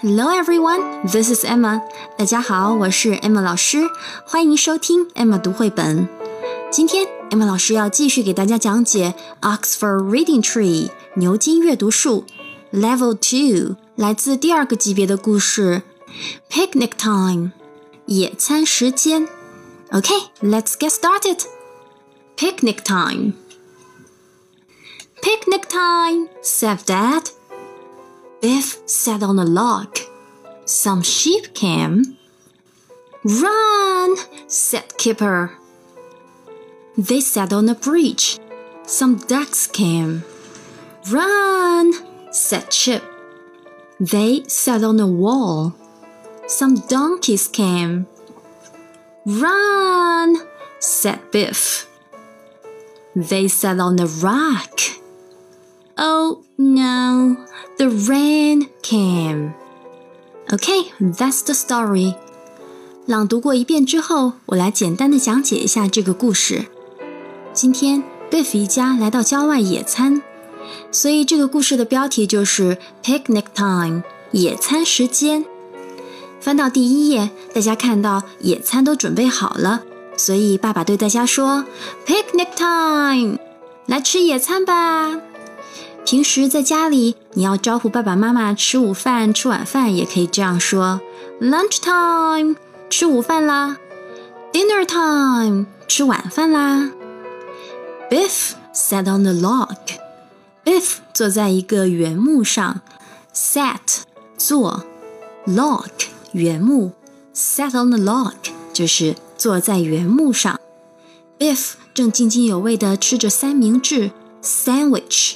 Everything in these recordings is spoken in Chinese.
Hello everyone, this is Emma. 大家好，我是 Emma 老师，欢迎收听 Emma 读绘本。今天 Emma 老师要继续给大家讲解 Oxford Reading Tree 牛津阅读树 Level Two 来自第二个级别的故事 Picnic Time 野餐时间。Okay, let's get started. Picnic time. Picnic time, said Dad. Biff sat on a log. Some sheep came. Run, said Kipper. They sat on a bridge. Some ducks came. Run, said Chip. They sat on a wall. Some donkeys came. Run, said Biff. They sat on a rock. Oh no, the rain came. Okay, that's the story. 朗读过一遍之后，我来简单的讲解一下这个故事。今天 Biff 一家来到郊外野餐，所以这个故事的标题就是 Picnic Time，野餐时间。翻到第一页，大家看到野餐都准备好了，所以爸爸对大家说：“Picnic time，来吃野餐吧。”平时在家里，你要招呼爸爸妈妈吃午饭、吃晚饭，也可以这样说：“Lunch time，吃午饭啦。”“Dinner time，吃晚饭啦。”Biff sat on the log。Biff 坐在一个原木上，sat 坐，log。原木，sat on the log，就是坐在原木上。Biff 正津津有味地吃着三明治 sandwich。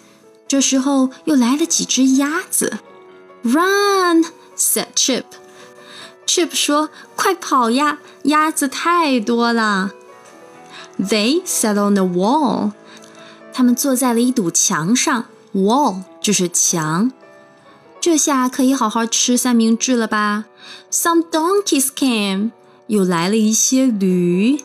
这时候又来了几只鸭子。Run，said Chip。Chip 说：“快跑呀，鸭子太多了。”They sat on the wall，他们坐在了一堵墙上。Wall 就是墙。这下可以好好吃三明治了吧？Some donkeys came，又来了一些驴。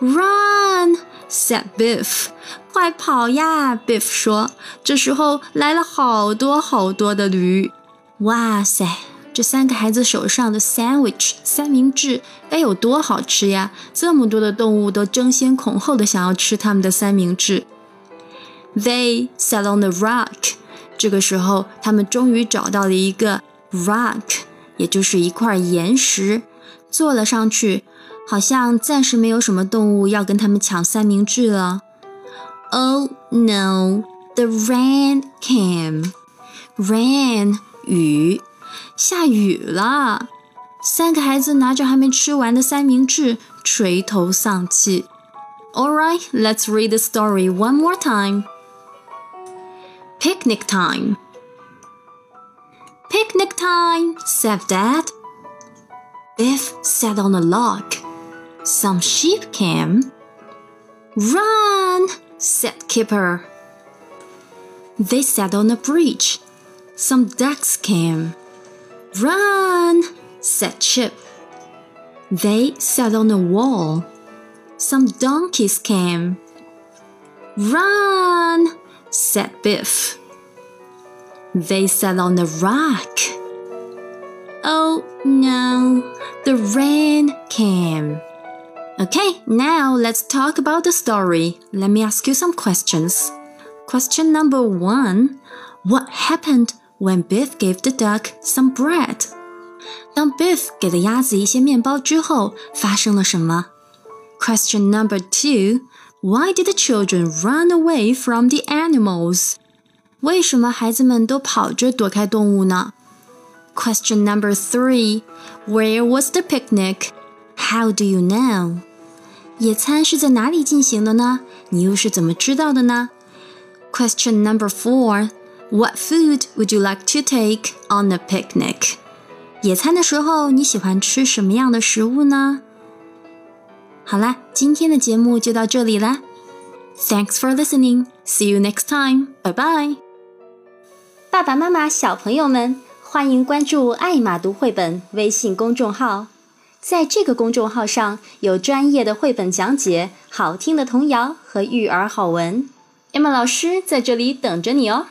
Run，said Biff，快跑呀！Biff 说。这时候来了好多好多的驴。哇塞，这三个孩子手上的 sandwich 三明治该有多好吃呀！这么多的动物都争先恐后的想要吃他们的三明治。They sat on the rock。这个时候，他们终于找到了一个 rock，也就是一块岩石，坐了上去。好像暂时没有什么动物要跟他们抢三明治了。Oh no! The rain came. Rain，雨，下雨了。三个孩子拿着还没吃完的三明治，垂头丧气。All right, let's read the story one more time. Picnic time. Picnic time, said Dad. Biff sat on a log. Some sheep came. Run, said Kipper. They sat on a bridge. Some ducks came. Run, said Chip. They sat on a wall. Some donkeys came. Run, said Biff. They sat on a rock. Oh no, the rain came. Okay, now let's talk about the story. Let me ask you some questions. Question number one What happened when Biff gave the duck some bread? 当 Biff 给了鸭子一些面包之后，发生了什么？Question number two why did the children run away from the animals? 为什么孩子们都跑着躲开动物呢？Question number three. Where was the picnic? How do you know? 野餐是在哪里进行的呢？你又是怎么知道的呢？Question number four. What food would you like to take on a picnic? 野餐的时候你喜欢吃什么样的食物呢？好啦，今天的节目就到这里啦。Thanks for listening. See you next time. Bye bye. 爸爸妈妈、小朋友们，欢迎关注“爱马读绘本”微信公众号。在这个公众号上有专业的绘本讲解、好听的童谣和育儿好文。Emma 老师在这里等着你哦。